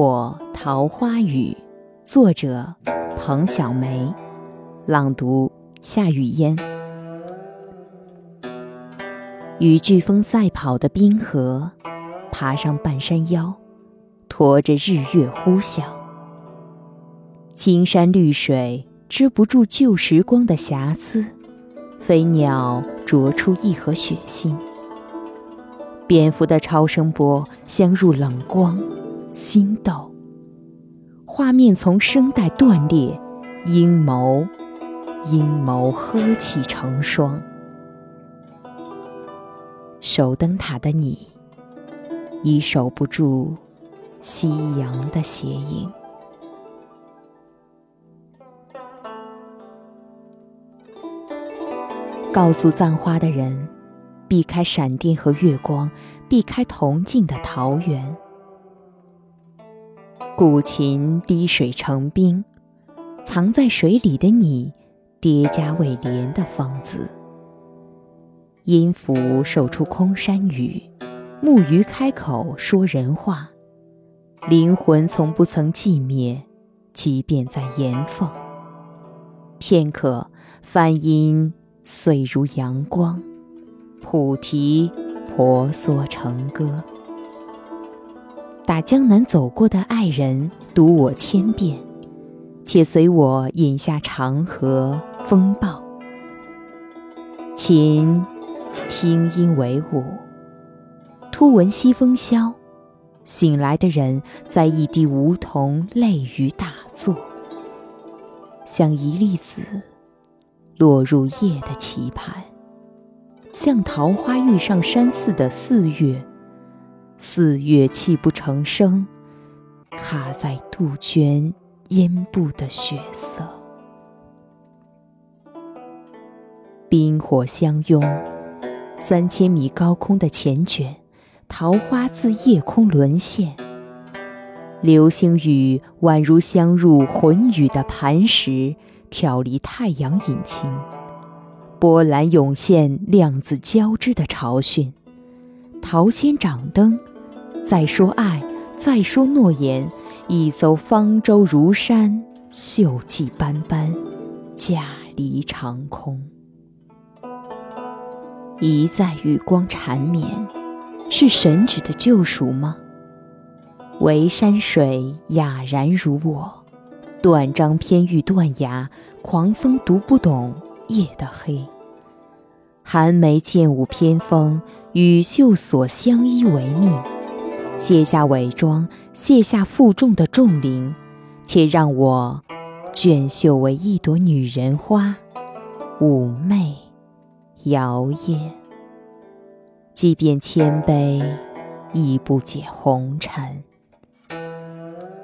火桃花雨，作者彭小梅，朗读夏雨嫣。与飓风赛跑的冰河，爬上半山腰，驮着日月呼啸。青山绿水织不住旧时光的瑕疵，飞鸟啄出一盒血腥。蝙蝠的超声波镶入冷光，心斗。画面从声带断裂，阴谋，阴谋呵气成霜。守灯塔的你，已守不住夕阳的斜影。告诉葬花的人。避开闪电和月光，避开铜镜的桃源。古琴滴水成冰，藏在水里的你，叠加未连的芳子。音符手出空山雨，木鱼开口说人话。灵魂从不曾寂灭，即便在岩缝。片刻，梵音碎如阳光。菩提婆娑成歌，打江南走过的爱人，读我千遍，且随我饮下长河风暴。琴听音为舞，突闻西风萧，醒来的人在一滴梧桐泪雨打坐，像一粒子落入夜的棋盘。像桃花遇上山寺的四月，四月泣不成声，卡在杜鹃咽部的血色。冰火相拥，三千米高空的缱绻，桃花自夜空沦陷。流星雨宛如镶入魂宇的磐石，挑离太阳引擎。波澜涌现，量子交织的潮汛。桃仙掌灯，再说爱，再说诺言。一艘方舟如山，锈迹斑斑，驾离长空。一再与光缠绵，是神旨的救赎吗？唯山水哑然如我，断章偏欲断崖，狂风读不懂。夜的黑，寒梅剑舞偏锋，与秀锁相依为命。卸下伪装，卸下负重的重灵，且让我卷袖为一朵女人花，妩媚摇曳。即便千杯，亦不解红尘。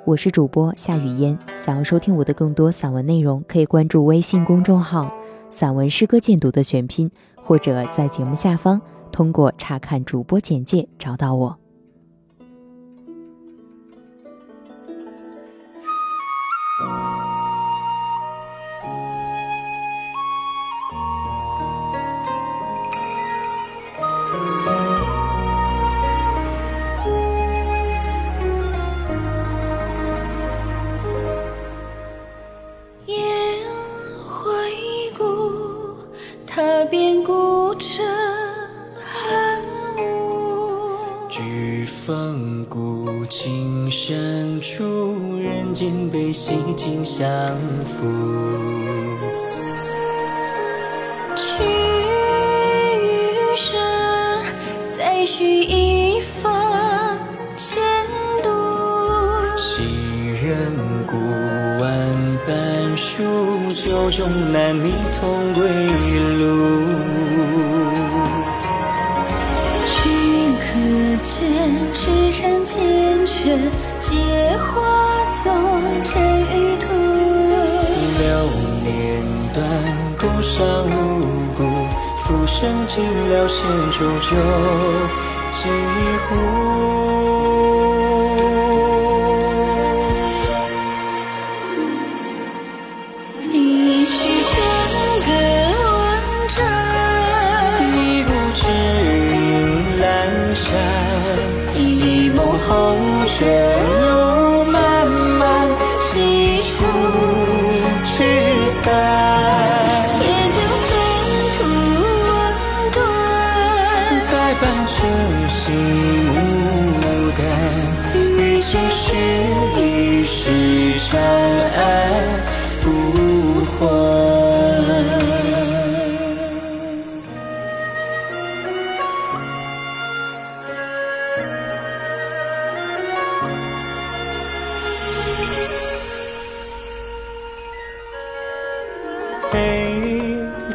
我是主播夏雨嫣，想要收听我的更多散文内容，可以关注微信公众号。散文诗歌鉴读的选拼，或者在节目下方通过查看主播简介找到我。深处，人间悲喜尽相负。去余生，再续一方前度。昔人古万般书，酒中难觅同归路。赤诚缱绻，皆走这一途。流年断，孤伤无故，浮生尽了，闲浊酒几壶。且将风土万端再伴晨曦牡丹与其是一世长安不换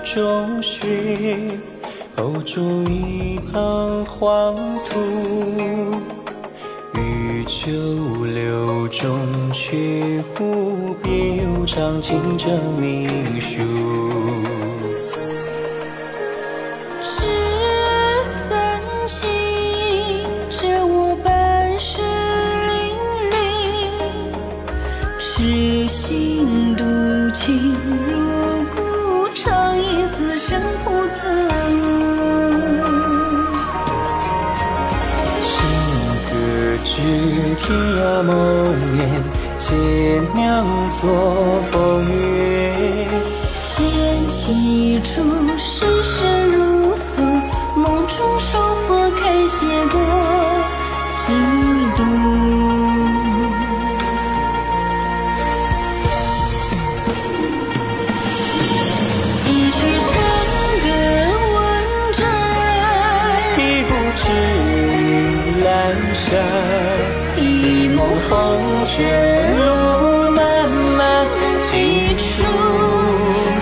中雪，后住一旁黄土。欲九流中去忽必有长进这名书。生不自悟。情歌知天涯梦魇，见酿作风月。掀起出世事一梦红尘路漫漫，几处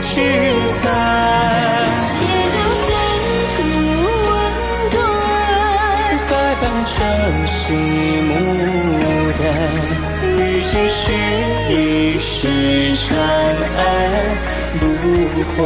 聚散。且将三途问断，再伴晨曦牡丹，与继续一世长安不还。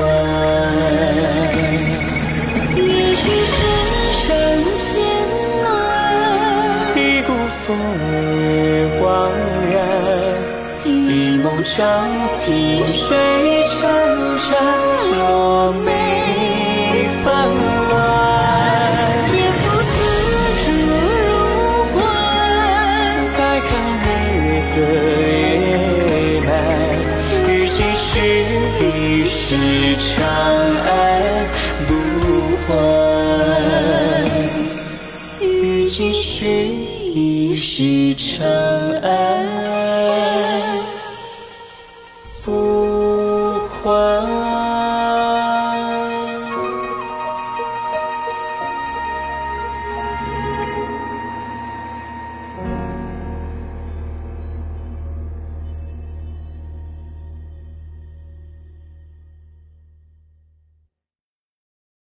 是长安不还，与君续一世长安。